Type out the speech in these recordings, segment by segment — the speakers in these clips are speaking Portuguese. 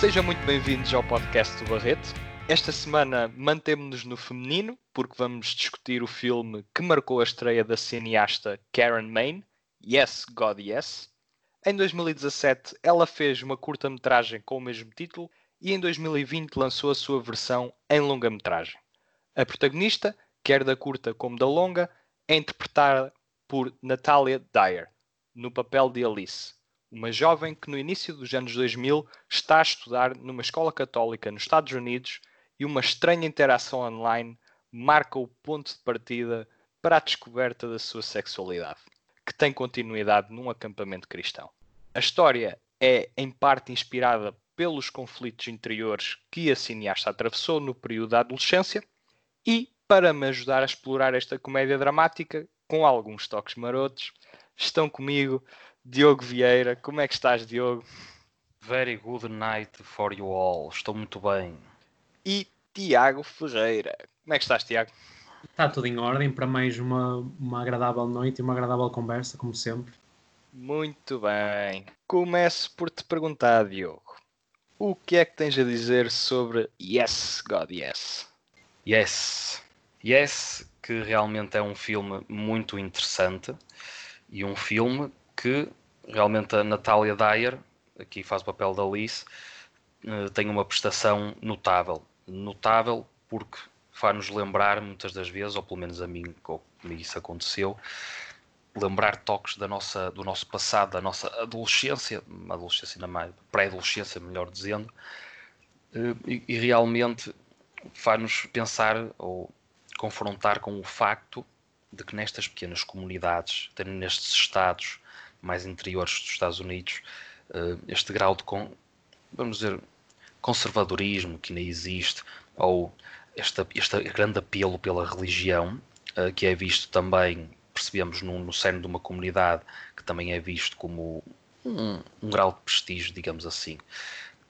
Sejam muito bem-vindos ao podcast do Barreto. Esta semana mantemos-nos no feminino, porque vamos discutir o filme que marcou a estreia da cineasta Karen Maine, Yes, God Yes. Em 2017, ela fez uma curta-metragem com o mesmo título e em 2020 lançou a sua versão em longa-metragem. A protagonista, quer da curta como da longa, é interpretada por Natalia Dyer, no papel de Alice, uma jovem que no início dos anos 2000 está a estudar numa escola católica nos Estados Unidos e uma estranha interação online marca o ponto de partida para a descoberta da sua sexualidade, que tem continuidade num acampamento cristão. A história é, em parte, inspirada pelos conflitos interiores que a cineasta atravessou no período da adolescência e, para me ajudar a explorar esta comédia dramática, com alguns toques marotos, estão comigo Diogo Vieira. Como é que estás, Diogo? Very good night for you all. Estou muito bem. E Tiago Ferreira. Como é que estás, Tiago? Está tudo em ordem para mais uma, uma agradável noite e uma agradável conversa, como sempre. Muito bem. Começo por te perguntar, Diogo. O que é que tens a dizer sobre Yes, God Yes? Yes. Yes, que realmente é um filme muito interessante e um filme que realmente a Natalia Dyer, aqui faz o papel da Alice, eh, tem uma prestação notável. Notável porque faz-nos lembrar muitas das vezes, ou pelo menos a mim, como isso aconteceu, lembrar toques da nossa, do nosso passado, da nossa adolescência, adolescência mais, pré-adolescência, melhor dizendo, eh, e, e realmente faz-nos pensar ou confrontar com o facto de que nestas pequenas comunidades, nestes estados mais interiores dos Estados Unidos, eh, este grau de, vamos dizer, conservadorismo que ainda existe, ou este, este grande apelo pela religião, eh, que é visto também, percebemos, no, no cerne de uma comunidade, que também é visto como um, um grau de prestígio, digamos assim.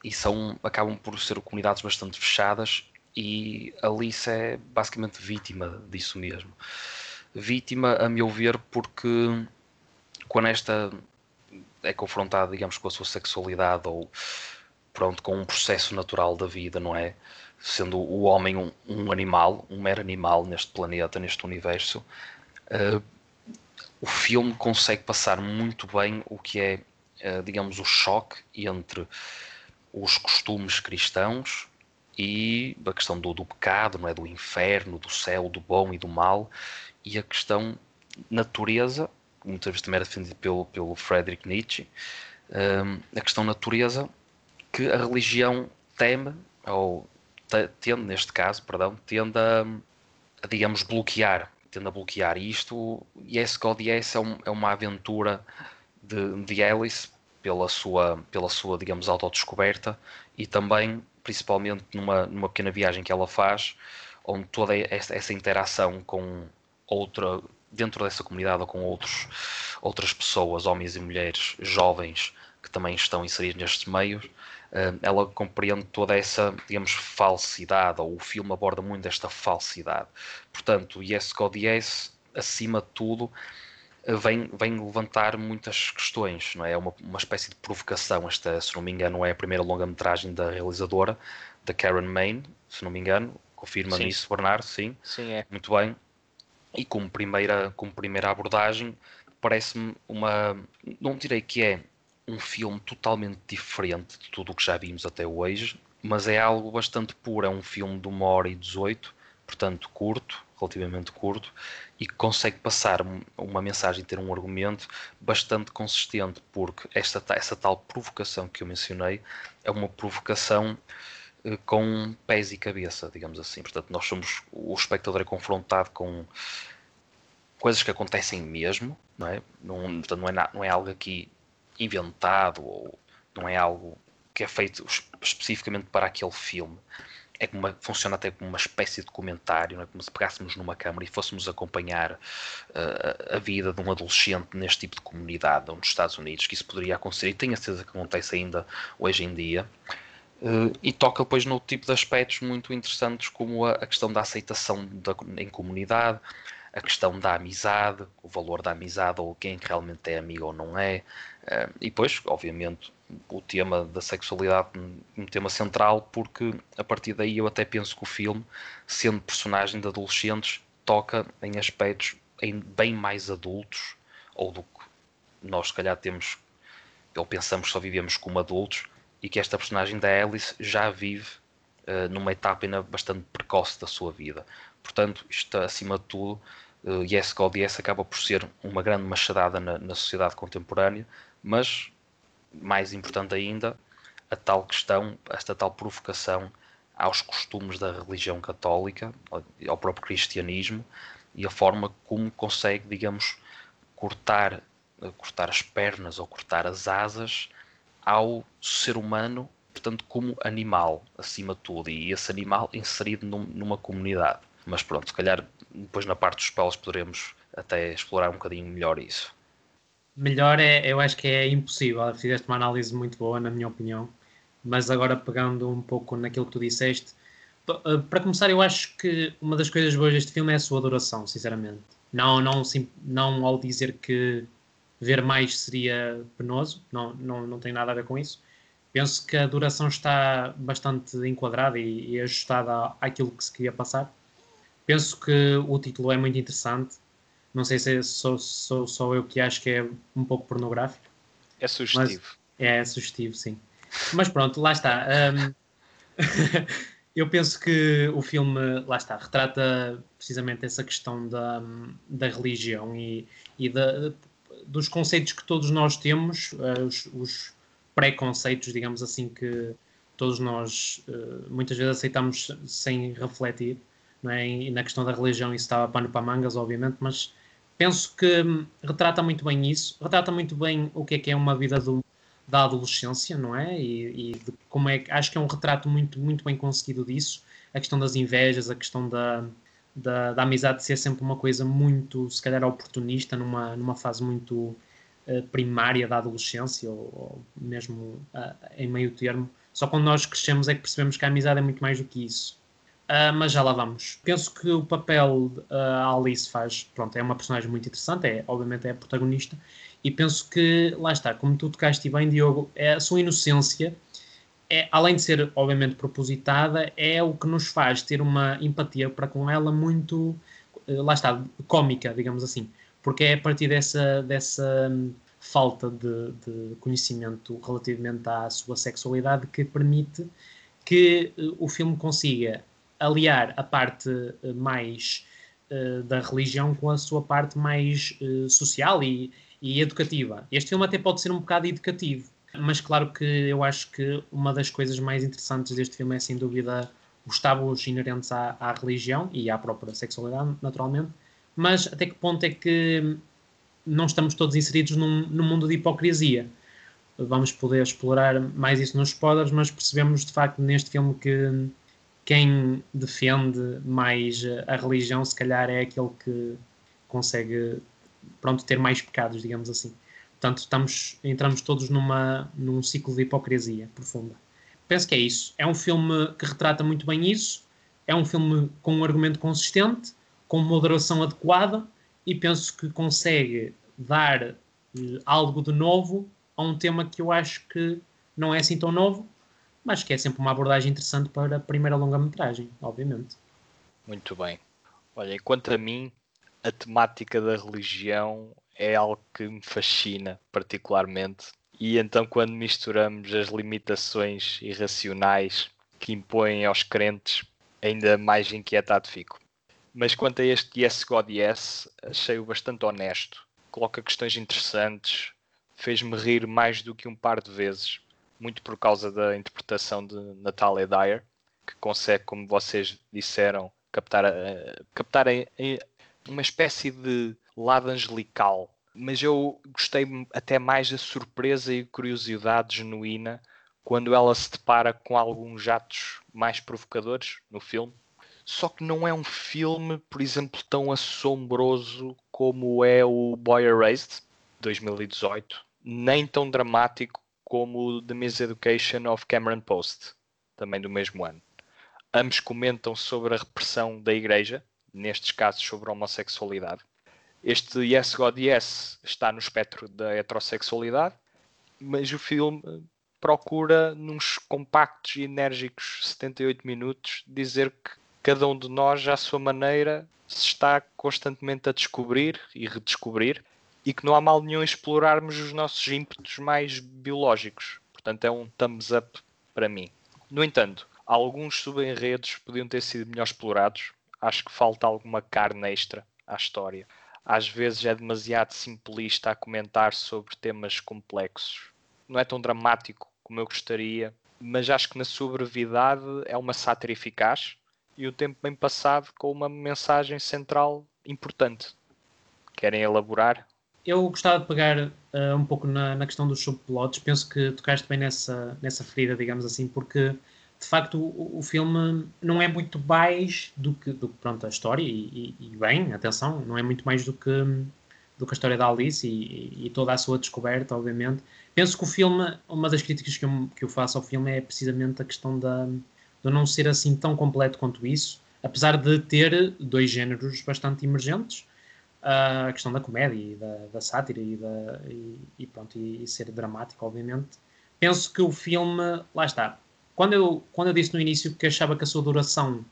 E são, acabam por ser comunidades bastante fechadas e Alice é basicamente vítima disso mesmo. Vítima, a meu ver, porque quando esta é confrontada, digamos, com a sua sexualidade ou pronto, com um processo natural da vida, não é? Sendo o homem um, um animal, um mero animal neste planeta, neste universo, uh, o filme consegue passar muito bem o que é, uh, digamos, o choque entre os costumes cristãos e a questão do, do pecado, não é? do inferno, do céu, do bom e do mal, e a questão natureza muitas vezes também era defendido pelo, pelo Friedrich Nietzsche, um, a questão natureza que a religião teme, ou tende, neste caso, perdão, tende a, a, digamos, bloquear, tende a bloquear. E isto, Yes God Yes, é, um, é uma aventura de, de Alice pela sua, pela sua, digamos, autodescoberta e também, principalmente, numa, numa pequena viagem que ela faz, onde toda essa, essa interação com outra dentro dessa comunidade ou com outros, outras pessoas, homens e mulheres jovens que também estão inseridos nestes meios, eh, ela compreende toda essa, digamos, falsidade, ou o filme aborda muito esta falsidade. Portanto, Yes God Yes, acima de tudo, eh, vem, vem levantar muitas questões, não é? É uma, uma espécie de provocação. Esta, se não me engano, é a primeira longa-metragem da realizadora, da Karen Maine, se não me engano. Confirma-me isso, Bernardo? Sim. Sim, é. Muito bem e como primeira, como primeira abordagem parece-me uma. Não direi que é um filme totalmente diferente de tudo o que já vimos até hoje, mas é algo bastante puro. É um filme de uma hora e 18, portanto curto, relativamente curto, e que consegue passar uma mensagem, ter um argumento bastante consistente, porque esta, essa tal provocação que eu mencionei é uma provocação com pés e cabeça, digamos assim. Portanto, nós somos o espectador é confrontado com coisas que acontecem mesmo, não é? Não, portanto, não é, não é algo aqui inventado ou não é algo que é feito especificamente para aquele filme. É como funciona até como uma espécie de comentário, não é? como se pegássemos numa câmara e fôssemos acompanhar uh, a vida de um adolescente neste tipo de comunidade, nos Estados Unidos, que isso poderia acontecer e tenho a certeza que acontece ainda hoje em dia. Uh, e toca depois no tipo de aspectos muito interessantes como a, a questão da aceitação da, em comunidade, a questão da amizade, o valor da amizade ou quem realmente é amigo ou não é, uh, e depois, obviamente, o tema da sexualidade um tema central, porque a partir daí eu até penso que o filme, sendo personagem de adolescentes, toca em aspectos em bem mais adultos, ou do que nós se calhar temos, ou pensamos que só vivemos como adultos, e que esta personagem da Alice já vive uh, numa etapa ainda bastante precoce da sua vida. Portanto, isto acima de tudo, uh, Yes God Yes acaba por ser uma grande machadada na, na sociedade contemporânea, mas mais importante ainda, a tal questão, esta tal provocação aos costumes da religião católica, ao próprio cristianismo e a forma como consegue, digamos, cortar, cortar as pernas ou cortar as asas ao ser humano, portanto, como animal, acima de tudo, e esse animal inserido num, numa comunidade. Mas pronto, se calhar depois na parte dos spells poderemos até explorar um bocadinho melhor isso melhor é, eu acho que é impossível. Fizeste uma análise muito boa, na minha opinião. Mas agora pegando um pouco naquilo que tu disseste, eh, para começar, eu acho que uma das coisas boas deste filme é a sua duração, sinceramente. Não, não, sim, não ao dizer que ver mais seria penoso, não, não, não tem nada a ver com isso. Penso que a duração está bastante enquadrada e, e ajustada àquilo que se queria passar. Penso que o título é muito interessante não sei se sou, sou só eu que acho que é um pouco pornográfico. É sugestivo. é, é sugestivo, sim. Mas pronto, lá está. Um, eu penso que o filme, lá está, retrata precisamente essa questão da, da religião e, e da, dos conceitos que todos nós temos, uh, os, os preconceitos, digamos assim, que todos nós uh, muitas vezes aceitamos sem refletir. Não é? E na questão da religião isso estava pano para mangas, obviamente, mas penso que hum, retrata muito bem isso, retrata muito bem o que é que é uma vida do, da adolescência, não é? E, e como é que acho que é um retrato muito, muito bem conseguido disso. A questão das invejas, a questão da, da, da amizade ser sempre uma coisa muito, se calhar, oportunista, numa, numa fase muito uh, primária da adolescência, ou, ou mesmo uh, em meio termo. Só quando nós crescemos é que percebemos que a amizade é muito mais do que isso. Uh, mas já lá vamos. Penso que o papel uh, a Alice faz, pronto, é uma personagem muito interessante, é, obviamente é a protagonista, e penso que, lá está, como tu tocaste bem, Diogo, é a sua inocência, é, além de ser, obviamente, propositada, é o que nos faz ter uma empatia para com ela muito, uh, lá está, cómica, digamos assim, porque é a partir dessa, dessa um, falta de, de conhecimento relativamente à sua sexualidade que permite que o filme consiga aliar a parte eh, mais da religião com a sua parte mais uh, social e, e, educativa. Este filme até pode ser um bocado educativo, mas claro que eu acho que uma das coisas mais interessantes deste filme é sem dúvida os tabus inerentes à, à religião e à própria sexualidade, naturalmente, mas até que ponto é que não estamos todos inseridos num, num mundo de hipocrisia? Vamos poder explorar mais isso nos spoilers, mas percebemos de facto neste filme que quem defende mais a religião, se calhar, é aquele que consegue pronto, ter mais pecados, digamos assim. Portanto, estamos, entramos todos numa, num ciclo de hipocrisia profunda. Penso que é isso. É um filme que retrata muito bem isso. É um filme com um argumento consistente, com moderação adequada e penso que consegue dar eh, algo de novo a um tema que eu acho que não é assim tão novo, mas que é sempre uma abordagem interessante para a primeira longa-metragem, obviamente. Muito bem. Olha, quanto a mim, a temática da religião é algo que me fascina particularmente. E então, quando misturamos as limitações irracionais que impõem aos crentes, ainda mais inquietado fico. Mas quanto a este Yes God Yes, achei-o bastante honesto. Coloca questões interessantes, fez-me rir mais do que um par de vezes muito por causa da interpretação de Natalia Dyer, que consegue, como vocês disseram, captar, uh, captar a, a, uma espécie de lado angelical. Mas eu gostei até mais da surpresa e curiosidade genuína quando ela se depara com alguns atos mais provocadores no filme. Só que não é um filme, por exemplo, tão assombroso como é o Boy Erased, 2018, nem tão dramático como The Miseducation of Cameron Post, também do mesmo ano. Ambos comentam sobre a repressão da Igreja, nestes casos sobre a homossexualidade. Este Yes God Yes está no espectro da heterossexualidade, mas o filme procura, nos compactos e enérgicos 78 minutos, dizer que cada um de nós, à sua maneira, se está constantemente a descobrir e redescobrir e que não há mal nenhum explorarmos os nossos ímpetos mais biológicos. Portanto, é um thumbs up para mim. No entanto, alguns subenredos podiam ter sido melhor explorados. Acho que falta alguma carne extra à história. Às vezes é demasiado simplista a comentar sobre temas complexos. Não é tão dramático como eu gostaria, mas acho que na sua brevidade é uma sátira eficaz e o tempo bem passado com uma mensagem central importante. Querem elaborar? Eu gostava de pegar uh, um pouco na, na, questão dos subplots. Penso que tocaste bem nessa, nessa ferida, digamos assim, porque de facto o, o filme não é muito mais do que, do pronto, a história, e, e, e, bem, atenção, não é muito mais do que, do que a história da Alice e, e, toda a sua descoberta, obviamente. Penso que o filme, uma das críticas que eu, que eu faço ao filme é precisamente a questão da, de não ser assim tão completo quanto isso, apesar de ter dois géneros bastante emergentes a questão da comédia e da, da sátira e, da, e, e pronto, e, e, ser dramático, obviamente. Penso que o filme, lá está. Quando eu, quando eu disse no início que achava que a sua duração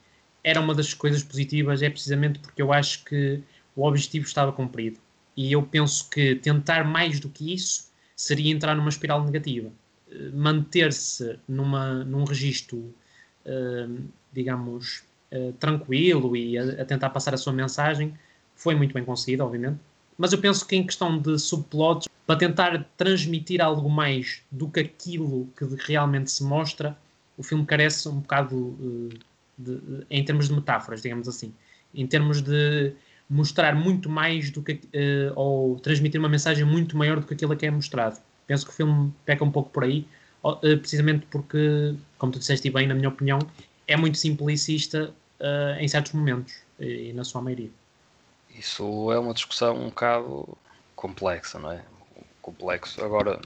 era uma das coisas positivas, é precisamente porque eu acho que o objetivo estava cumprido. E eu penso que tentar mais do que isso seria entrar numa espiral negativa. Eh, manter-se num registro, uh, digamos, uh, tranquilo e a, a tentar passar a sua mensagem foi muito bem conseguido, obviamente. Mas eu penso que em questão de subplots, para tentar transmitir algo mais do que aquilo que realmente se mostra, o filme carece um bocado uh, de, de, em termos de metáforas, digamos assim. Em termos de mostrar muito mais do que. Uh, ou transmitir uma mensagem muito maior do que aquilo que é mostrado. Penso que o filme peca um pouco por aí, uh, precisamente porque, como tu disseste bem, na minha opinião, é muito simplicista em certos momentos, e na sua maioria. Isso é uma discussão um bocado complexa, não é? Complexo. Agora,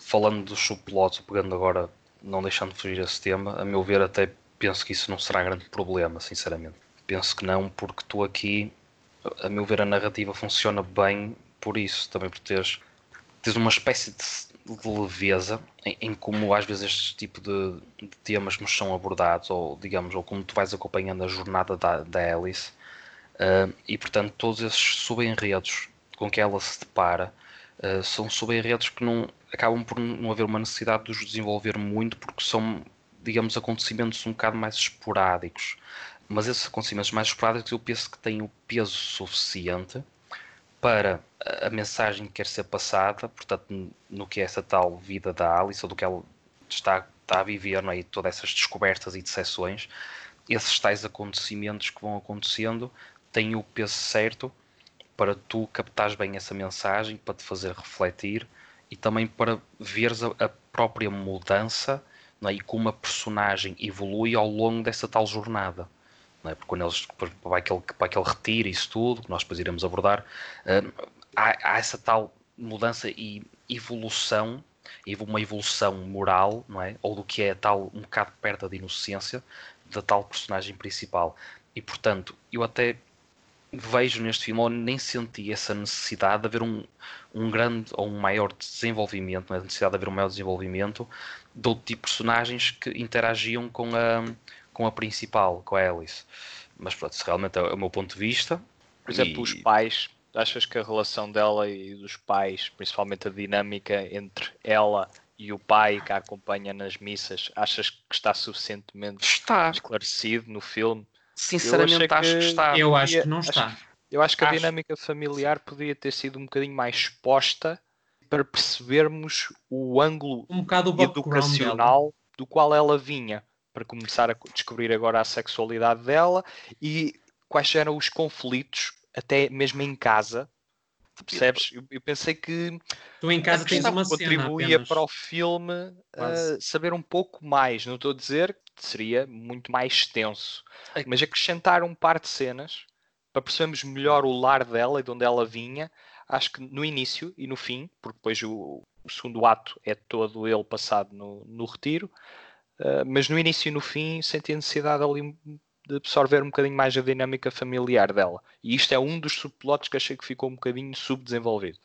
falando dos subplots, pegando agora, não deixando de fugir esse tema, a meu ver, até penso que isso não será grande problema, sinceramente. Penso que não, porque tu aqui, a meu ver, a narrativa funciona bem por isso, também por teres, teres uma espécie de, de leveza em, em, como às vezes este tipo de, de, temas nos são abordados, ou digamos, ou como tu vais acompanhando a jornada da, da Alice Uh, e portanto, todos esses subenredos com que ela se depara uh, são subenredos que não acabam por não haver uma necessidade de os desenvolver muito, porque são, digamos, acontecimentos um bocado mais esporádicos. Mas esses acontecimentos mais esporádicos eu penso que têm o peso suficiente para a mensagem que quer ser passada, portanto, no que é essa tal vida da Alice, ou do que ela está, está a viver, não é? e todas essas descobertas e decepções, esses tais acontecimentos que vão acontecendo tem o peso certo para tu captares bem essa mensagem, para te fazer refletir e também para veres a, a própria mudança é? e como a personagem evolui ao longo dessa tal jornada. É? Porque quando eles para aquele, para aquele retiro isso tudo, que nós depois iremos abordar, uh, há, há, essa tal mudança e evolução, uma evolução moral, não é? ou do que é tal um bocado perto da inocência da tal personagem principal. E portanto, eu até vejo neste filme, ou nem senti essa necessidade de haver um, um grande ou um maior desenvolvimento, não é? a necessidade de haver um maior desenvolvimento de outro tipo de personagens que interagiam com a, com a principal, com a Alice. Mas pronto, isso realmente é o meu ponto de vista. Por exemplo, e... os pais, achas que a relação dela e dos pais, principalmente a dinâmica entre ela e o pai que a acompanha nas missas, achas que está suficientemente está. esclarecido no filme? Sinceramente, acho que, que, está. Eu acho que não está. Acho, eu acho que acho... a dinâmica familiar poderia ter sido um bocadinho mais exposta para percebermos o ângulo um educacional do qual ela vinha, para começar a descobrir agora a sexualidade dela e quais eram os conflitos, até mesmo em casa. Percebes? Eu, eu pensei que tu em casa tens uma contribuía para o filme uh, saber um pouco mais. Não estou a dizer seria muito mais extenso. É. Mas acrescentar um par de cenas para percebermos melhor o lar dela e de onde ela vinha, acho que no início e no fim, porque depois o, o segundo ato é todo ele passado no, no retiro, uh, mas no início e no fim senti a necessidade ali de absorver um bocadinho mais a dinâmica familiar dela. E isto é um dos subplots que achei que ficou um bocadinho subdesenvolvido.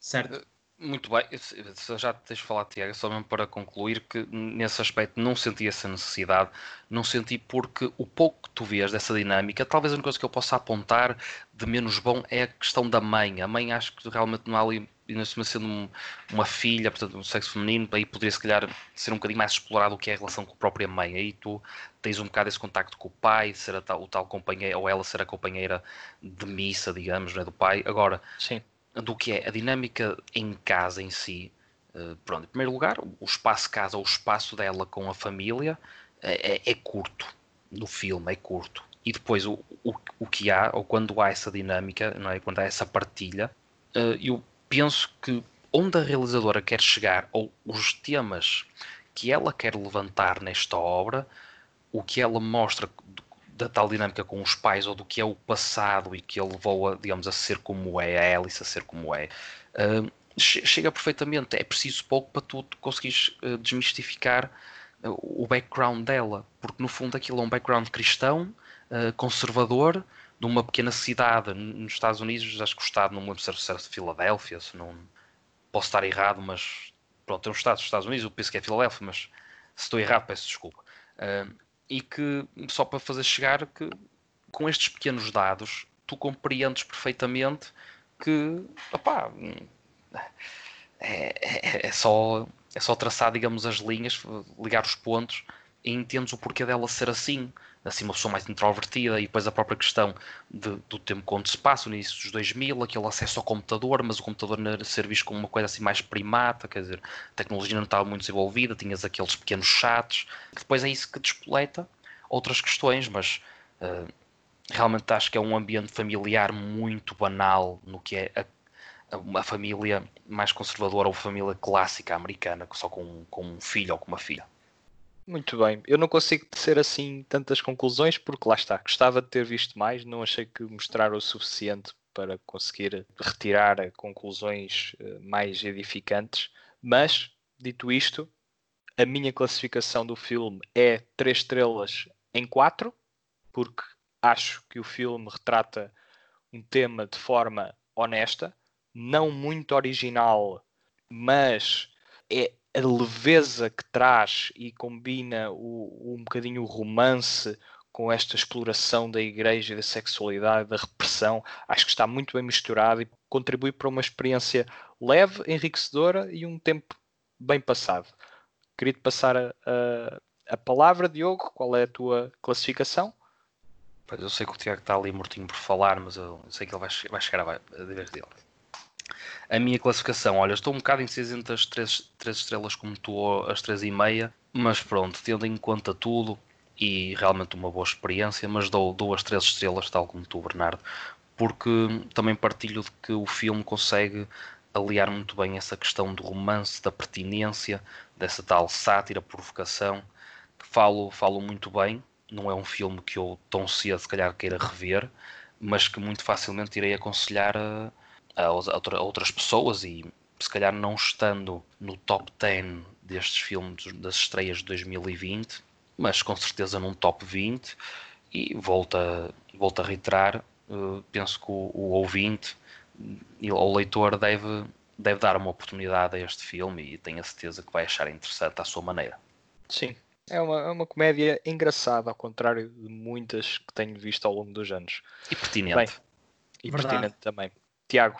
Certo. Muito bem, já tens falado, Tiago, só mesmo para concluir que nesse aspecto não senti essa necessidade, não senti porque o pouco que tu vês dessa dinâmica, talvez a única coisa que eu possa apontar de menos bom é a questão da mãe. A mãe acho que realmente não há ali, ainda sendo um, uma filha, portanto, um sexo feminino, aí poderia se calhar ser um bocadinho mais explorado o que é a relação com a própria mãe. Aí tu tens um bocado esse contacto com o pai, ser tal, o tal companheiro, ou ela ser a companheira de missa, digamos, né, do pai. Agora, Sim do que é a dinâmica em casa em si. Uh, pronto, em primeiro lugar, o espaço casa, o espaço dela com a família é, é, é curto no filme, é curto. E depois o, o, o que há, ou quando há essa dinâmica, não é? quando há essa partilha, uh, eu penso que onde a realizadora quer chegar, ou os temas que ela quer levantar nesta obra, o que ela mostra da tal dinâmica com os pais ou do que é o passado e que ele levou a, digamos, a ser como é, a Alice a ser como é, uh, chega perfeitamente. É preciso pouco para tu conseguires uh, desmistificar uh, o background dela, porque no fundo aquilo é um background cristão, conservador, de uma pequena cidade nos Estados Unidos, acho que o estado, não me lembro se era de Filadélfia, se não posso estar errado, mas pronto, é um estado dos Estados Unidos, eu penso que é Filadélfia, mas se estou errado, peço desculpa. Uh, e que, só para fazer chegar, que com estes pequenos dados tu compreendes perfeitamente que opá, é, é, é, só, é só traçar, digamos, as linhas, ligar os pontos e entendes o porquê dela ser assim. Assim, uma pessoa mais introvertida e depois a própria questão de, do tempo quando se passa, no início dos 2000, aquele acesso ao computador, mas o computador ser visto como uma coisa assim mais primata, quer dizer, a tecnologia não estava muito desenvolvida, tinhas aqueles pequenos chats, depois é isso que despoleta outras questões, mas uh, realmente acho que é um ambiente familiar muito banal no que é a, a, família mais conservadora ou família clássica americana, só com, com um filho ou com uma filha. Muito bem. Eu não consigo ser assim tantas conclusões porque lá está. Gostava de ter visto mais, não achei que mostraram o suficiente para conseguir retirar conclusões eh, mais edificantes. Mas, dito isto, a minha classificação do filme é 3 estrelas em 4, porque acho que o filme retrata um tema de forma honesta, não muito original, mas é a leveza que traz e combina o, um bocadinho o romance com esta exploração da igreja, da sexualidade, da repressão, acho que está muito bem misturado e contribui para uma experiência leve, enriquecedora e um tempo bem passado. Queria-te passar a, a, a, palavra, Diogo, qual é a tua classificação? Pois eu sei que o Tiago está ali mortinho por falar, mas eu sei que ele vai, vai chegar a, a vez dele a minha classificação, olha, estou um bocado indeciso entre as 3, estrelas como tu, as 3 e meia, mas pronto, tendo em conta tudo e realmente uma boa experiência, mas dou duas, três estrelas, tal como tu, Bernardo, porque também partilho de que o filme consegue aliar muito bem essa questão do romance, da pertinência, dessa tal sátira, provocação, que falo, falo muito bem. Não é um filme que eu tão cedo, se calhar, queira rever, mas que muito facilmente irei aconselhar a, a, a outras pessoas e se calhar não estando no top 10 destes filmes das estreias de 2020, mas com certeza num top 20 e volta, volta a reiterar, uh, penso que o, o ouvinte ou o leitor deve, deve dar uma oportunidade a este filme e tenho a certeza que vai achar interessante à sua maneira. Sim, é uma, é uma comédia engraçada, ao contrário de muitas que tenho visto ao longo dos anos. E pertinente. Bem, e Verdade. pertinente também. Tiago.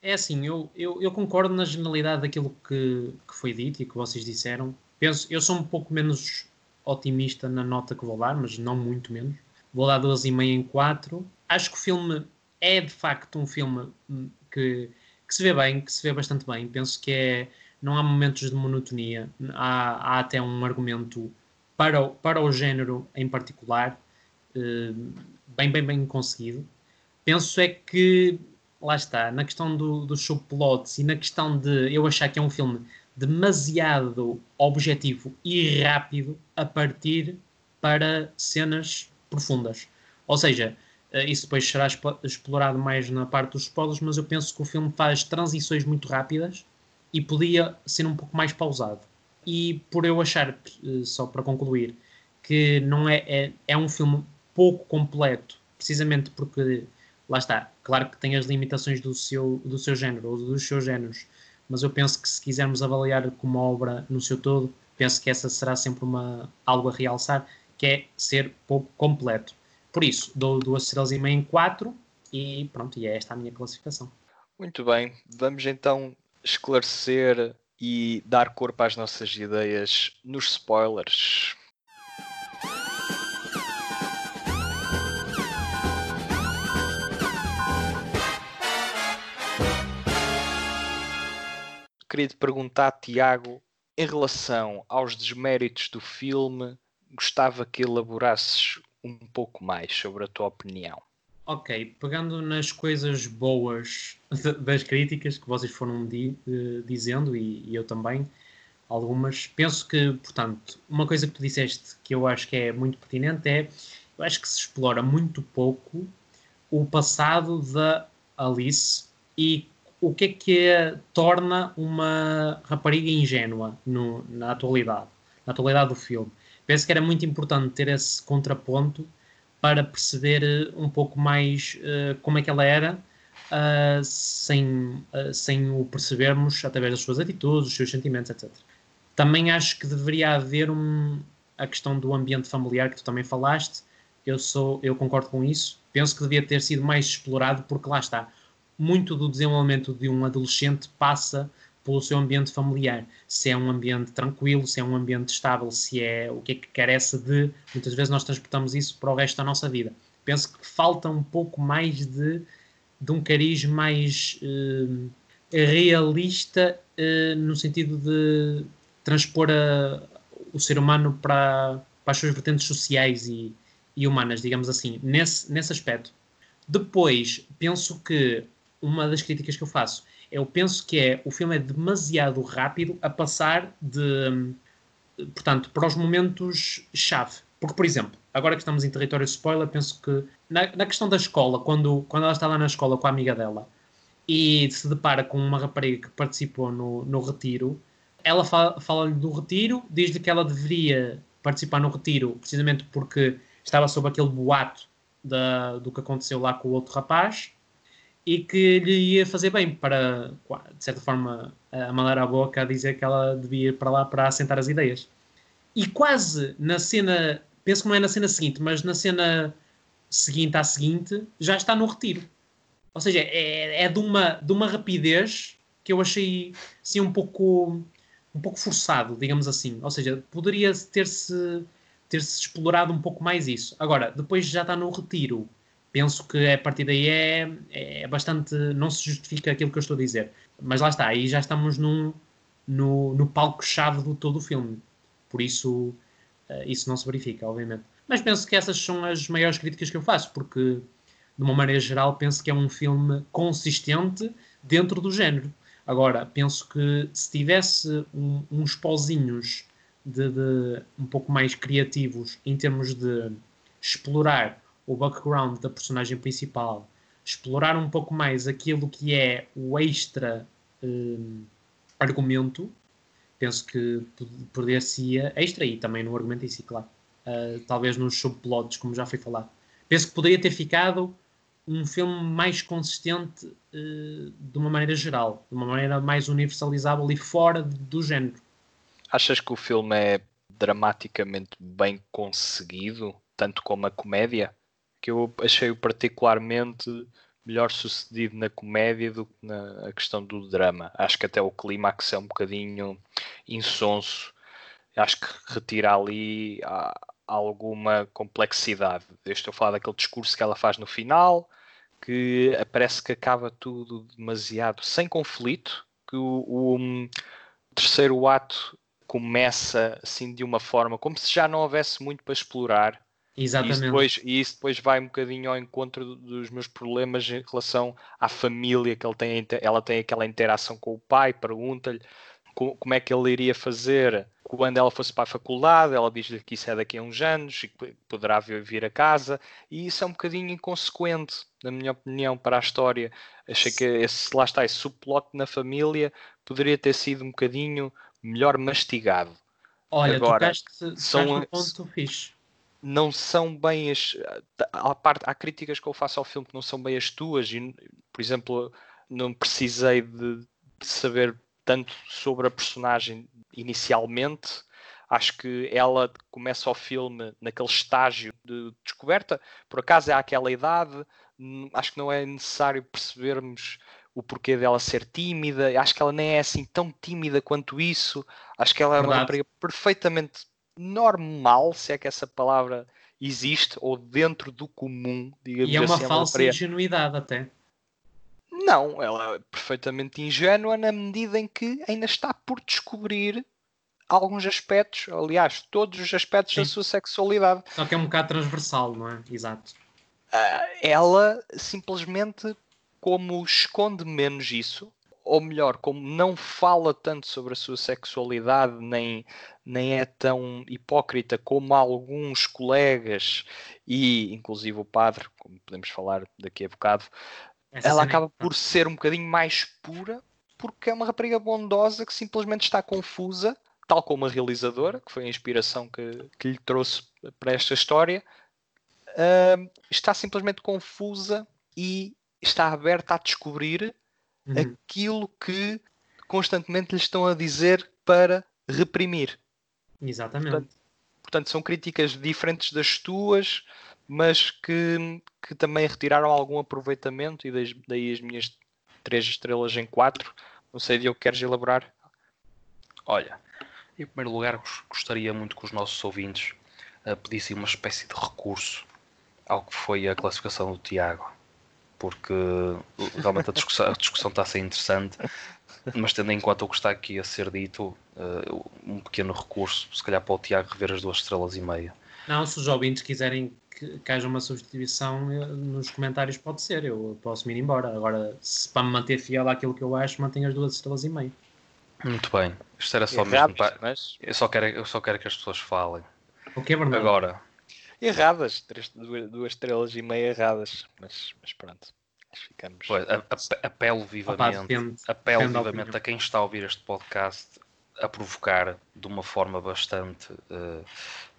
É assim, eu, eu, eu, concordo na generalidade daquilo que, que foi dito e que vocês disseram. Penso, eu sou um pouco menos otimista na nota que vou dar, mas não muito menos. Vou dar 2,5 em 4. Acho que o filme é de facto um filme que, que se vê bem, que se vê bastante bem. Penso que é. Não há momentos de monotonia, há, há até um argumento para o, para o género em particular, eh, bem, bem, bem conseguido. Penso é que lá está, na questão do, dos subplots e na questão de eu achar que é um filme demasiado objetivo e rápido a partir para cenas profundas. Ou seja, eh, isso depois será explorado mais na parte dos spoilers, mas eu penso que o filme faz transições muito rápidas e podia ser um pouco mais pausado. E por eu achar, eh, só para concluir, que não é, é, é um filme pouco completo, precisamente porque lá está, claro que tem as limitações do seu, do seu género ou dos seus géneros, mas eu penso que se quisermos avaliar como obra no seu todo, penso que essa será sempre uma, algo a realçar, que é ser pouco completo. Por isso, dou duas estrelas e meia em quatro e pronto, e é esta a minha classificação. Muito bem, vamos então esclarecer e dar corpo às nossas ideias nos spoilers. Queria te perguntar, Tiago, em relação aos desméritos do filme, gostava que elaborasses um pouco mais sobre a tua opinião. Ok, pegando nas coisas boas das críticas que vocês foram di uh, dizendo, e, e, eu também, algumas, penso que, portanto, uma coisa que tu disseste que eu acho que é muito pertinente é, eu acho que se explora muito pouco o passado da Alice e o que é que a torna uma rapariga ingênua no, na atualidade, na atualidade do filme. Penso que era muito importante ter esse contraponto para perceber eh, um pouco mais uh, como é que ela era, uh, sem, uh, sem o percebermos através das suas atitudes, dos seus sentimentos, etc. Também acho que deveria haver um, a questão do ambiente familiar que tu também falaste. Eu, sou, eu concordo com isso. Penso que devia ter sido mais explorado, porque lá está. Muito do desenvolvimento de um adolescente passa pelo seu ambiente familiar, se é um ambiente tranquilo, se é um ambiente estável, se é o que é que carece de. Muitas vezes nós transportamos isso para o resto da nossa vida. Penso que falta um pouco mais de, de um cariz mais uh, realista, uh, no sentido de transpor a, o ser humano para, para as suas vertentes sociais e, e humanas, digamos assim, nesse, nesse aspecto. Depois, penso que uma das críticas que eu faço. Eu penso que é o filme é demasiado rápido a passar de portanto para os momentos chave. Porque por exemplo agora que estamos em território spoiler penso que na, na questão da escola quando quando ela está lá na escola com a amiga dela e se depara com uma rapariga que participou no, no retiro ela fala-lhe fala do retiro diz-lhe que ela deveria participar no retiro precisamente porque estava sob aquele boato da, do que aconteceu lá com o outro rapaz e que lhe ia fazer bem para, de certa forma, a mandar a boca a dizer que ela devia ir para lá para assentar as ideias. E quase na cena, penso que não é na cena seguinte, mas na cena seguinte à seguinte, já está no retiro. Ou seja, é, é de, uma, de uma rapidez que eu achei assim um pouco um pouco forçado, digamos assim. Ou seja, poderia ter-se ter-se explorado um pouco mais isso. Agora, depois já está no retiro penso que a partir daí é, é bastante. não se justifica aquilo que eu estou a dizer. Mas lá está, aí já estamos num, no, no palco-chave do todo o filme. Por isso, uh, isso não se verifica, obviamente. Mas penso que essas são as maiores críticas que eu faço, porque, de uma maneira geral, penso que é um filme consistente dentro do género. Agora, penso que se tivesse um, uns pozinhos de, de um pouco mais criativos em termos de explorar o background da personagem principal, explorar um pouco mais aquilo que é o extra um, argumento, penso que poderia extra e também no argumento em si, claro. Uh, talvez nos subplots, como já foi falado. Penso que poderia ter ficado um filme mais consistente uh, de uma maneira geral, de uma maneira mais universalizável e fora do género. Achas que o filme é dramaticamente bem conseguido, tanto como a comédia? Que eu achei-o particularmente melhor sucedido na comédia do que na questão do drama. Acho que até o clímax é um bocadinho insonso. Acho que retira ali alguma complexidade. Eu estou a falar daquele discurso que ela faz no final, que parece que acaba tudo demasiado sem conflito, que o, o terceiro ato começa assim de uma forma como se já não houvesse muito para explorar Exatamente. E isso, depois, e isso depois vai um bocadinho ao encontro dos meus problemas em relação à família que ele tem, ela tem aquela interação com o pai, pergunta-lhe como é que ele iria fazer quando ela fosse para a faculdade, ela diz-lhe que isso é daqui a uns anos e que poderá vir a casa, e isso é um bocadinho inconsequente, na minha opinião, para a história. Achei que esse, lá está, esse subplot na família poderia ter sido um bocadinho melhor mastigado. Olha, Agora, tocaste, são, um ponto fixe não são bem as. Há, parte, há críticas que eu faço ao filme que não são bem as tuas, e, por exemplo, não precisei de, de saber tanto sobre a personagem inicialmente. Acho que ela começa o filme naquele estágio de descoberta. Por acaso é àquela idade, acho que não é necessário percebermos o porquê dela ser tímida. Acho que ela nem é assim tão tímida quanto isso. Acho que ela é uma rapariga perfeitamente normal, se é que essa palavra existe, ou dentro do comum, digamos assim. E é uma assim, falsa é uma ingenuidade até. Não, ela é perfeitamente ingênua na medida em que ainda está por descobrir alguns aspectos, aliás, todos os aspectos Sim. da sua sexualidade. Só que é um bocado transversal, não é? Exato. Uh, ela simplesmente, como esconde menos isso, ou melhor, como não fala tanto sobre a sua sexualidade, nem, nem é tão hipócrita como alguns colegas e inclusive o padre, como podemos falar daqui a bocado, Essa ela acaba por ser um bocadinho mais pura porque é uma rapariga bondosa que simplesmente está confusa, tal como a realizadora, que foi a inspiração que, que lhe trouxe para esta história, uh, está simplesmente confusa e está aberta a descobrir uhum. aquilo que constantemente lhes estão a dizer para reprimir. Exatamente. Portanto, portanto, são críticas diferentes das tuas, mas que, que também retiraram algum aproveitamento e daí, daí as minhas três estrelas em quatro. Não sei, Diogo, queres elaborar? Olha, em primeiro lugar, gostaria muito que os nossos ouvintes uh, pedissem uma espécie de recurso ao que foi a classificação do Tiago porque realmente a discussão, a discussão está a ser interessante, mas tendo em conta o que está aqui a ser dito, uh, um pequeno recurso, se calhar para o Tiago rever as duas estrelas e meia. Não, se os ouvintes quiserem que, que haja uma substituição eh, nos comentários, pode ser, eu posso me ir embora. Agora, se para me manter fiel àquilo que eu acho, mantenho as duas estrelas e meia. Muito bem, isto era só mesmo para... mas... eu, só quero, eu só quero que as pessoas falem. O que é verdade? Agora, erradas, três, duas, duas estrelas e meia erradas, mas, mas pronto. Ficamos. Pois, a, a, apelo vivamente, depende, apelo depende vivamente a quem está a ouvir este podcast a provocar de uma forma bastante, uh,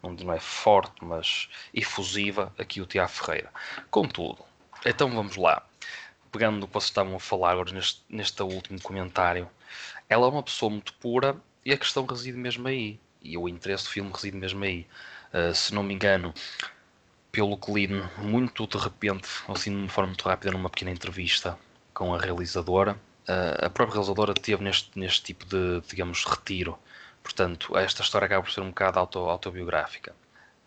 não é forte, mas efusiva, aqui o Tiago Ferreira. Contudo, então vamos lá. Pegando no que vocês estavam a falar agora neste, neste último comentário, ela é uma pessoa muito pura e a questão reside mesmo aí. E o interesse do filme reside mesmo aí. Uh, se não me engano, pelo que li muito de repente, assim de uma forma muito rápida, numa pequena entrevista com a realizadora, uh, a própria realizadora teve neste, neste tipo de, digamos, retiro. Portanto, esta história acaba por ser um bocado auto, autobiográfica,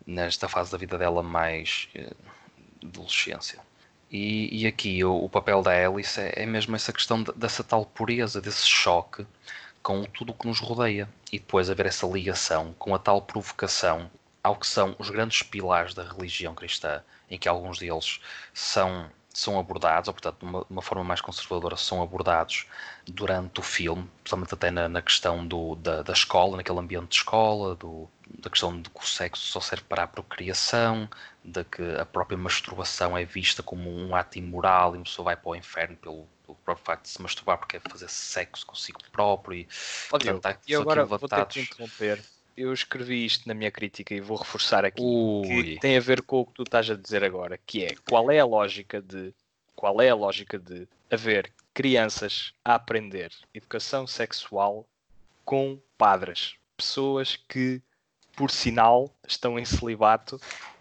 nesta fase da vida dela mais uh, adolescência. E, e aqui o, o, papel da Alice é, é mesmo essa questão de, dessa tal pureza, desse choque com tudo o que nos rodeia. E depois haver essa ligação com a tal provocação ao que são os grandes pilares da religião cristã, em que alguns deles são, são abordados, ou portanto, de uma, uma forma mais conservadora, são abordados durante o filme, principalmente até na, na questão do, da, da, escola, naquele ambiente de escola, do, da questão de que o sexo só serve para a procriação, de que a própria masturbação é vista como um ato imoral e uma pessoa vai para o inferno pelo, pelo próprio facto de se masturbar porque é fazer sexo consigo próprio e, Olha, portanto, e agora vou ter que interromper eu escrevi isto na minha crítica e vou reforçar aqui Ui. que tem a ver com o que tu estás a dizer agora, que é qual é a lógica de qual é a lógica de haver crianças a aprender educação sexual com padres, pessoas que por sinal estão em celibato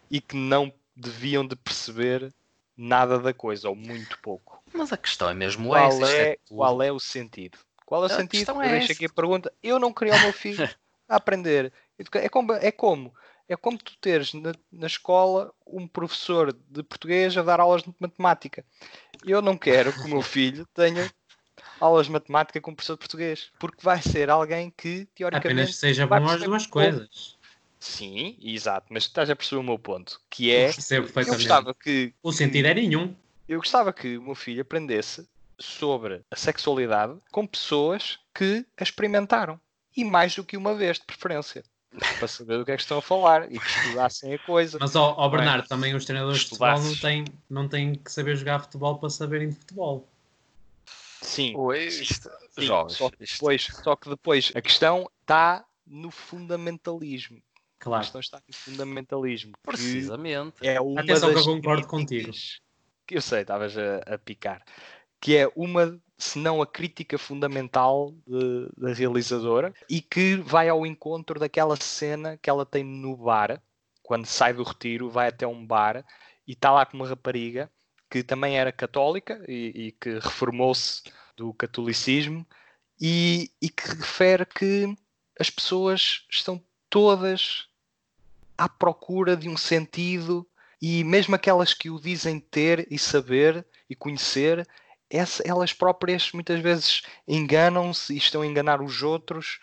e que não deviam de perceber nada da coisa ou muito pouco. Mas a questão é mesmo qual essa, é, é qual é o sentido? Qual é o a sentido? Eu é deixo aqui a pergunta. Eu não queria o meu filho a aprender. É como, é como, é como tu teres na, na escola um professor de português a dar aulas de matemática. Eu não quero que o meu filho tenha aulas de matemática com um professor de português, porque vai ser alguém que, teoricamente. Apenas seja bom as duas coisas. Sim, exato, mas estás a perceber o meu ponto, que é. Eu, eu gostava que. O sentido é nenhum. Eu gostava que o meu filho aprendesse sobre a sexualidade com pessoas que a experimentaram e mais do que uma vez, de preferência. Para saber do que é que estão a falar e que estudassem a coisa. Mas, ó, ó Bernardo, é? também os treinadores de futebol não têm, não têm que saber jogar futebol para saberem de futebol. Sim, isto, sim. Jogos, só, que depois, só que depois a questão está no fundamentalismo. Claro. A questão está no fundamentalismo. Precisamente. É Atenção que eu concordo contigo. Que eu sei, estavas a, a picar. Que é uma se não a crítica fundamental da realizadora, e que vai ao encontro daquela cena que ela tem no bar, quando sai do retiro, vai até um bar e está lá com uma rapariga que também era católica e, e que reformou-se do catolicismo e, e que refere que as pessoas estão todas à procura de um sentido e mesmo aquelas que o dizem ter e saber e conhecer, essa, elas próprias muitas vezes enganam-se e estão a enganar os outros.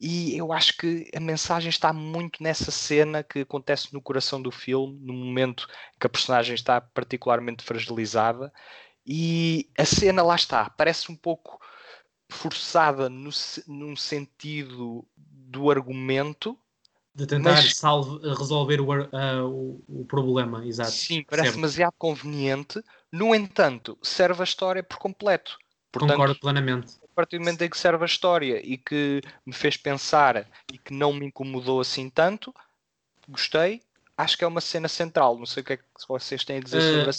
E eu acho que a mensagem está muito nessa cena que acontece no coração do filme, no momento que a personagem está particularmente fragilizada. E a cena lá está, parece um pouco forçada no, num sentido do argumento, de tentar mas... salve, resolver o, uh, o, problema, exato. Sim, parece demasiado conveniente. No entanto, serve a história por completo. Portanto, Concordo plenamente. A partir do momento em que serve a história e que me fez pensar e que não me incomodou assim tanto, gostei. Acho que é uma cena central. Não sei o que é que vocês têm a dizer uh, sobre a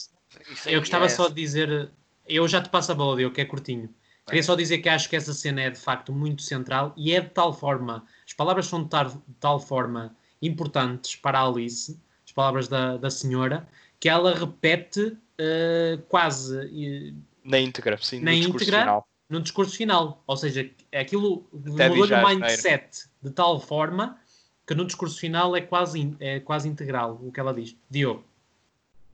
cena. Eu gostava é. só de dizer. Eu já te passo a bola, eu que é curtinho. Queria só dizer que acho que essa cena é de facto muito central e é de tal forma, as palavras são de tal, de tal forma importantes para a Alice, as palavras da, da senhora, que ela repete uh, quase uh, na íntegra, sim, na no íntegra, discurso final. no discurso final. Ou seja, aquilo mudou o mindset de tal forma que no discurso final é quase, é quase integral o que ela diz. Diogo.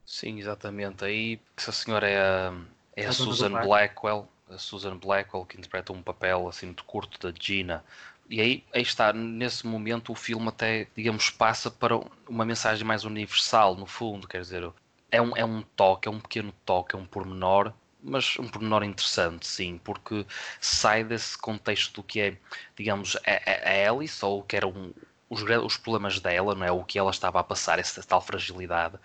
Sim, exatamente. Aí essa senhora é a, é a Susan Blackwell a Susan Blackwell, que interpreta um papel assim muito curto da Gina. E aí, aí está, nesse momento o filme até, digamos, passa para uma mensagem mais universal, no fundo, quer dizer, é um, é um toque, é um pequeno toque, é um pormenor, mas um pormenor interessante, sim, porque sai desse contexto do que é, digamos, a, a Alice, ou que eram os, os problemas dela, não é? o que ela estava a passar, essa tal fragilidade,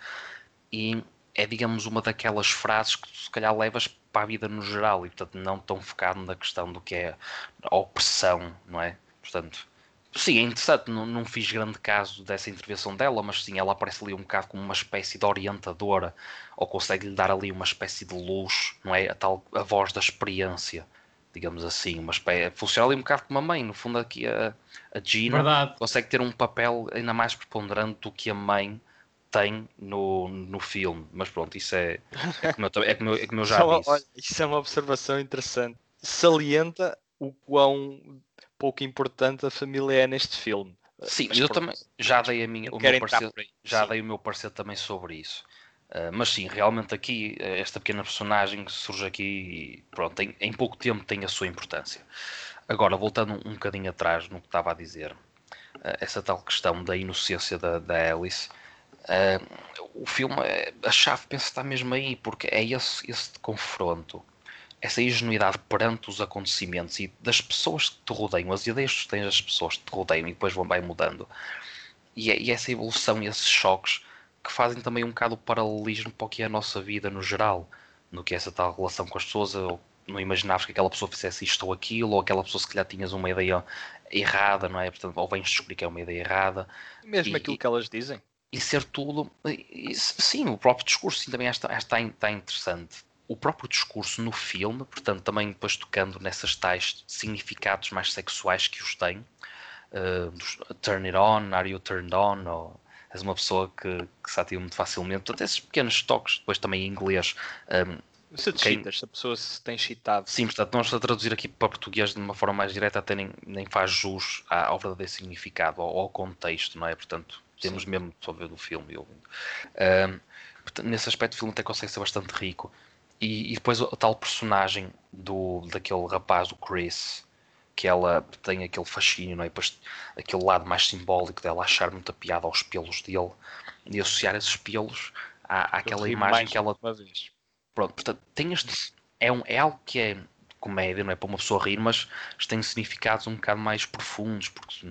e é, digamos, uma daquelas frases que se calhar levas para a vida no geral e, portanto, não tão focado na questão do que é a opressão, não é? Portanto, sim, é interessante, não, não fiz grande caso dessa intervenção dela, mas sim, ela aparece ali um bocado como uma espécie de orientadora, ou consegue lhe dar ali uma espécie de luz, não é? A tal a voz da experiência, digamos assim, uma espécie, funciona ali um bocado como a mãe, no fundo aqui a, a Gina Verdade. consegue ter um papel ainda mais preponderante do que a mãe tem no, no filme. Mas pronto, isso é, é, como, eu, é, como, eu, é como eu já isso disse. Olha, isso é uma observação interessante. Salienta o quão pouco importante a família é neste filme. Sim, mas eu pronto, também já dei a minha, o meu parecer, já sim. dei o meu parecer também sobre isso. Uh, mas sim, realmente aqui, esta pequena personagem surge aqui, e, pronto, em, em pouco tempo tem a sua importância. Agora, voltando um, um bocadinho atrás no que estava a dizer, uh, essa tal questão da inocência da, da Alice, Uh, o filme, a chave penso está mesmo aí, porque é esse, esse confronto, essa ingenuidade perante os acontecimentos e das pessoas que te rodeiam, as ideias que tens das pessoas que te rodeiam e depois vão vai mudando. E, é, e essa evolução e esses choques que fazem também um bocado o paralelismo para o que é a nossa vida no geral, no que é essa tal relação com as pessoas, ou não imaginavas que aquela pessoa fizesse isto ou aquilo, ou aquela pessoa se calhar tinhas uma ideia errada, não é? Portanto, ou vens descobrir que é uma ideia errada. Mesmo e, aquilo que elas dizem e ser tudo. E, sim, o próprio discurso também está, está, está interessante. O próprio discurso no filme, portanto, também depois tocando nessas tais significados mais sexuais que os tem, uh, turn it on, are you turned on, ou és uma pessoa que, que se ativa muito facilmente. Portanto, esses pequenos toques, depois também em inglês. Um, se te quem... se a pessoa se tem chitado. Sim, portanto, nós a traduzir aqui para português de uma forma mais direta até nem, nem faz jus ao verdadeiro significado, ao, ao contexto, não é? Portanto, temos Sim. mesmo só ver do filme e ouvindo. Um, nesse aspecto o filme até consegue ser bastante rico. E, e, depois o tal personagem do, daquele rapaz, o Chris, que ela tem aquele fascínio, não é? depois, aquele lado mais simbólico dela achar muita piada aos pelos dele e associar esses pelos à, àquela imagem que ela. Pronto, portanto, tem este. É, um, é algo que é comédia, não é para uma pessoa rir, mas tem significados um bocado mais profundos, porque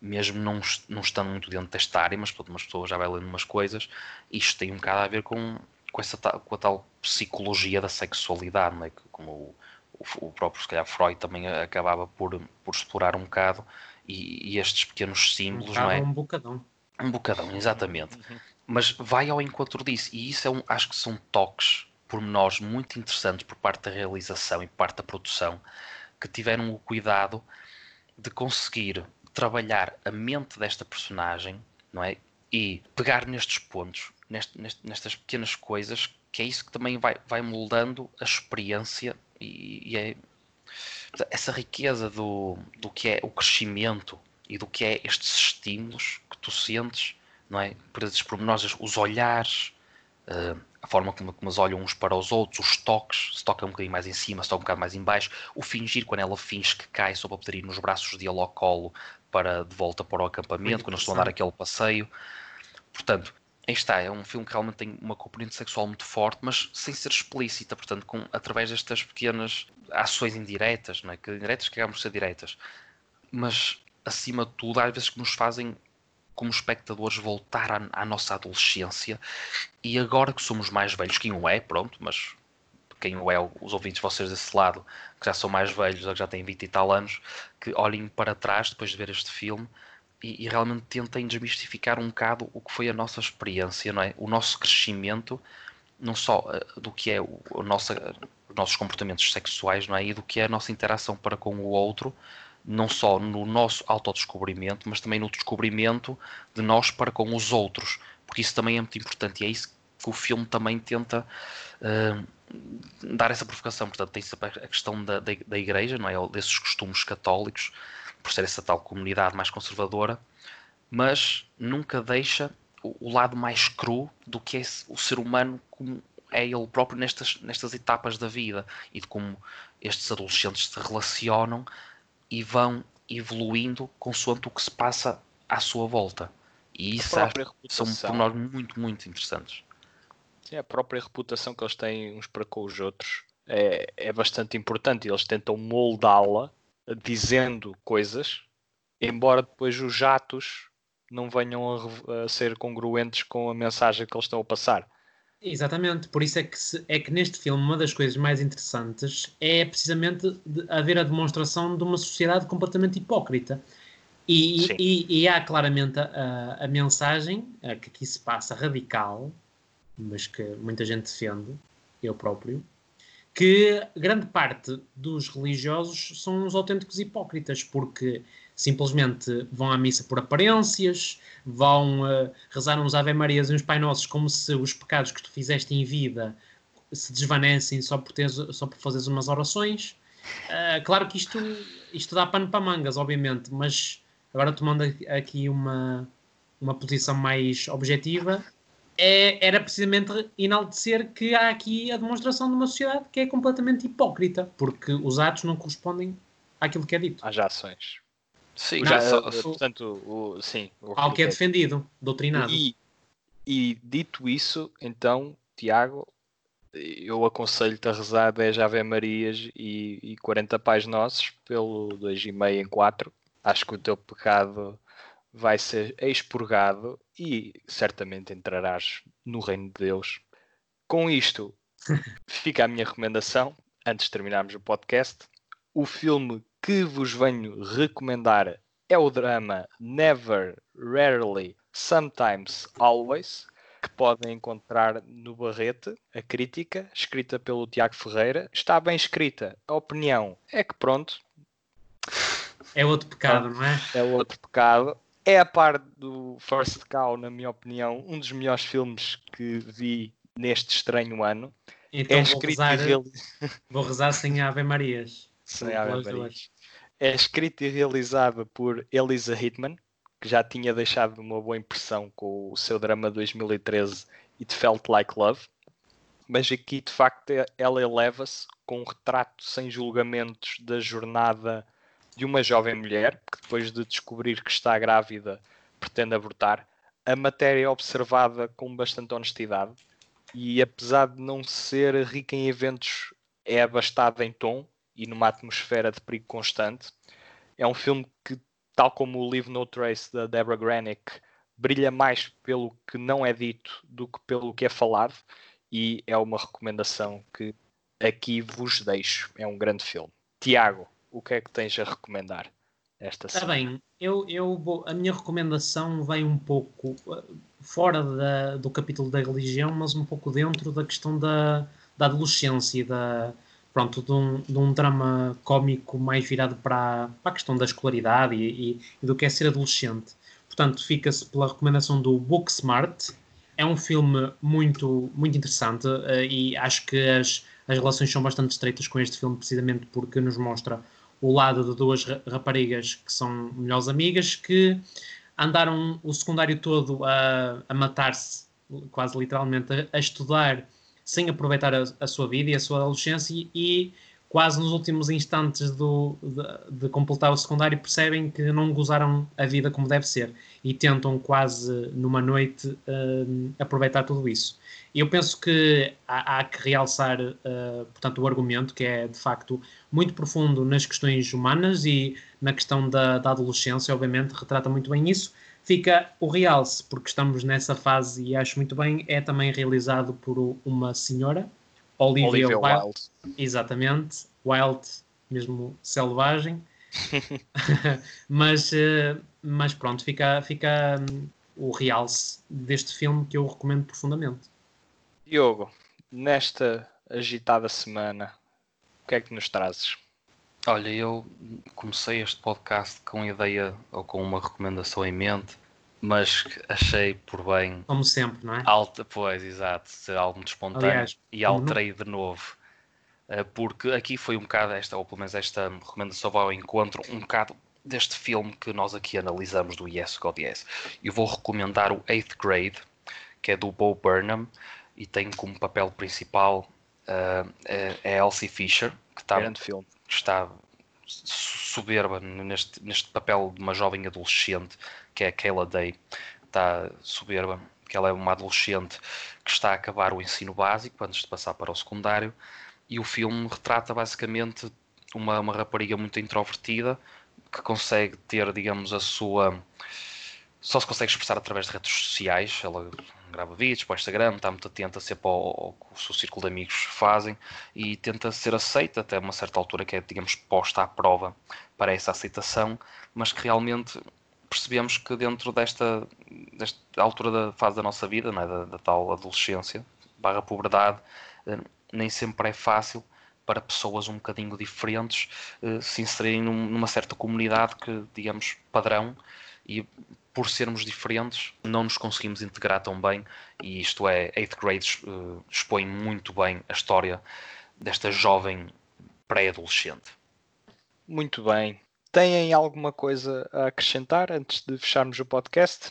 mesmo não, não estando muito dentro desta área, mas pronto, umas pessoas já vai lendo umas coisas, isto tem um bocado a ver com, com, essa, com a tal psicologia da sexualidade, não é? como o, o, o próprio, se calhar, Freud também acabava por, por explorar um bocado, e, e estes pequenos símbolos, um não é? Um bocadão. Um bocadão, exatamente. Uhum. Mas vai ao encontro disso, e isso é um, acho que são toques pormenores muito interessantes por parte da realização e por parte da produção que tiveram o cuidado de conseguir trabalhar a mente desta personagem, não é? E pegar nestes pontos, nest, nest, nestas pequenas coisas, que é isso que também vai, vai moldando a experiência e, e é essa riqueza do, do que é o crescimento e do que é estes estímulos que tu sentes, não é? Por esses pormenores, os olhares, uh, a forma como, como eles olham uns para os outros, os toques, se toca um bocadinho mais em cima, se toca um bocado mais em baixo, o fingir quando ela finge que cai só para poder ir nos braços de ao colo para de volta para o acampamento, quando eles estão a dar aquele passeio. Portanto, aí está, é um filme que realmente tem uma componente sexual muito forte, mas sem ser explícita, portanto, com, através destas pequenas ações indiretas, não é? que indiretas que acabam ser diretas, mas acima de tudo, às vezes que nos fazem como espectadores voltar à, à, nossa adolescência e agora que somos mais velhos, quem o é, pronto, mas quem o é, os ouvintes vocês desse lado, que já são mais velhos, que já têm 20 e tal anos, que olhem para trás depois de ver este filme e, e, realmente tentem desmistificar um bocado o que foi a nossa experiência, não é? O nosso crescimento, não só uh, do que é o nossa, os nossos comportamentos sexuais, não é? E do que é a nossa interação para com o outro, não só no nosso autodescobrimento, mas também no descobrimento de nós para com os outros, porque isso também é muito importante e é isso que o filme também tenta uh, dar essa provocação. Portanto, tem a questão da, da, da, igreja, não é? desses costumes católicos, por ser essa tal comunidade mais conservadora, mas nunca deixa o, o lado mais cru do que é o ser humano como é ele próprio nestas, nestas etapas da vida e de como estes adolescentes se relacionam e vão evoluindo consoante o que se passa à sua volta. E isso são pormenores muito, muito interessantes. Sim, a própria reputação que eles têm uns para com os outros é, é bastante importante. Eles tentam moldá-la dizendo coisas, embora depois os jatos não venham a, a, ser congruentes com a mensagem que eles estão a passar. Exatamente, por isso é que, se, é que neste filme uma das coisas mais interessantes é precisamente haver a demonstração de uma sociedade completamente hipócrita. E, e, e, há claramente a, a mensagem a que aqui se passa radical, mas que muita gente defende, eu próprio, que grande parte dos religiosos são os autênticos hipócritas, porque simplesmente vão à missa por aparências, vão uh, rezar uns Ave Marias e uns Pai Nossos como se os pecados que tu fizeste em vida se desvanecem só por, teres, só por fazeres umas orações. Uh, claro que isto, isto dá pano para mangas, obviamente, mas agora tomando aqui uma, uma posição mais objetiva, é, era precisamente enaltecer que há aqui a demonstração de uma sociedade que é completamente hipócrita, porque os atos não correspondem àquilo que é dito. Às ações. Sim, já, só, portanto, o, sim. O ao que é defendido, doutrinado. E, e dito isso, então, Tiago, eu aconselho-te a rezar 10 Ave Marias e, e 40 Pais Nossos pelo 2,5 em 4. Acho que o teu pecado vai ser expurgado e certamente entrarás no reino de Deus. Com isto, fica a minha recomendação, antes de terminarmos o podcast. O filme que vos venho recomendar é o drama Never, Rarely, Sometimes, Always, que podem encontrar no Barrete, a crítica, escrita pelo Tiago Ferreira. Está bem escrita. A opinião é que pronto. É outro pecado, não é? É outro pecado. É a par do First Cow, na minha opinião, um dos melhores filmes que vi neste estranho ano. Então é vou, rezar, vou rezar sem Ave Marias. Sem Ave Marias. É escrito e realizado por Elisa Hitman, que já tinha deixado uma boa impressão com o seu drama 2013 It Felt Like Love. Mas aqui, de facto, ela eleva-se com um retrato sem julgamentos da jornada de uma jovem mulher que depois de descobrir que está grávida pretende abortar. A matéria é observada com bastante honestidade e apesar de não ser rica em eventos, é abastada em tom e numa atmosfera de perigo constante. É um filme que, tal como o Leave No Trace da Deborah Granick, brilha mais pelo que não é dito do que pelo que é falado e é uma recomendação que aqui vos deixo. É um grande filme. Tiago, o que é que tens a recomendar esta Está bem, eu, eu vou, a minha recomendação vem um pouco uh, fora da, do capítulo da religião, mas um pouco dentro da questão da, da adolescência e da, pronto, de um, de um drama cómico mais virado para, para a questão da escolaridade e, e, e do que é ser adolescente. Portanto, fica-se pela recomendação do Booksmart. É um filme muito, muito interessante uh, e acho que as, as relações são bastante estreitas com este filme, precisamente porque nos mostra o lado de duas raparigas que são melhores amigas que andaram o secundário todo a, a matar-se, quase literalmente, a, a estudar sem aproveitar a, a, sua vida e a sua adolescência e quase nos últimos instantes do, de, de, completar o secundário percebem que não gozaram a vida como deve ser e tentam quase numa noite uh, aproveitar tudo isso. Eu penso que há, há que realçar, uh, portanto, o argumento que é de facto muito profundo nas questões humanas e na questão da, da adolescência, obviamente, retrata muito bem isso, fica o realce, porque estamos nessa fase e acho muito bem, é também realizado por uma senhora, Olivia, Olivia Wilde. Wilde. Exatamente, Wild, mesmo selvagem. mas, eh, mas pronto, fica, fica um, o realce deste filme que eu recomendo profundamente. Diogo, nesta agitada semana, o que é que nos trazes? Olha, eu comecei este podcast com ideia ou com uma recomendação em mente, mas achei por bem. Como sempre, não é? Alta, pois, exato, ser algo muito espontâneo Aliás, e alterei de novo. Eh, porque aqui foi um bocado esta, ou pelo menos esta recomendação vai ao encontro, um bocado deste filme que nós aqui analisamos do Yes God Yes. Eu vou recomendar o 8th Grade, que é do Bo Burnham, e tem como papel principal uh, a Elsie Fisher, que está, Grande filme está soberba neste, neste papel de uma jovem adolescente, que é a Kayla Day. Está soberba, que ela é uma adolescente que está a acabar o ensino básico antes de passar para o secundário. E o filme retrata basicamente uma, uma rapariga muito introvertida que consegue ter, digamos, a sua. Só se consegue expressar através de redes sociais. Ela grava vídeos para o Instagram, está muito atenta sempre ao, ao que o seu círculo de amigos fazem e tenta ser aceita até uma certa altura que é, digamos, posta à prova para essa aceitação, mas que realmente percebemos que dentro desta, desta altura da fase da nossa vida, é? da, da, tal adolescência, barra puberdade, eh, nem sempre é fácil para pessoas um bocadinho diferentes eh, se inserirem numa certa comunidade que, digamos, padrão e por sermos diferentes, não nos conseguimos integrar tão bem, e isto é, 8th grade uh, expõe muito bem a história desta jovem pré-adolescente. Muito bem. Têm alguma coisa a acrescentar antes de fecharmos o podcast?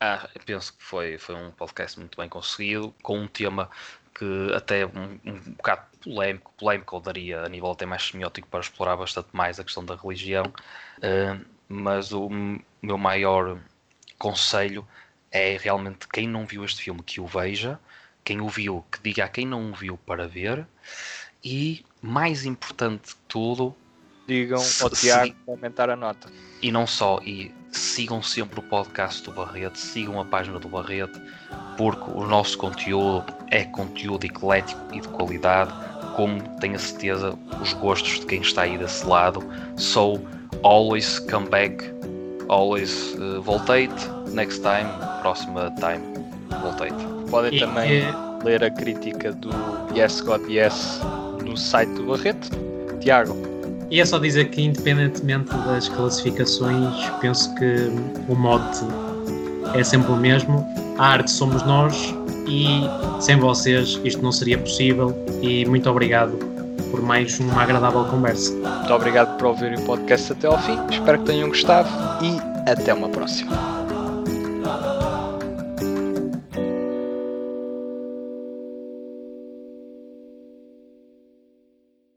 Ah, penso que foi, foi um podcast muito bem conseguido, com um tema que até um, um bocado polémico, polémico eu daria a nível até mais semiótico para explorar bastante mais a questão da religião. Uh, mas o meu maior conselho é realmente quem não viu este filme que o veja, quem o viu que diga a quem não o viu para ver e mais importante de tudo digam ao Tiago aumentar a nota. E não só e sigam sempre o podcast do Barreto sigam a página do Barreto porque o nosso conteúdo é conteúdo eclético e de qualidade como tenho a certeza os gostos de quem está aí desse lado sou always come back, always uh, voltate, next time, próxima time, voltate. Podem e também que... ler a crítica do Yes God Yes no site do Barreto. Tiago. E é só dizer que, independentemente das classificações, penso que o mote é sempre o mesmo. A arte somos nós e sem vocês isto não seria possível. E muito obrigado por mais uma agradável conversa. Muito obrigado por ouvirem o podcast até ao fim. Espero que tenham gostado e até uma próxima.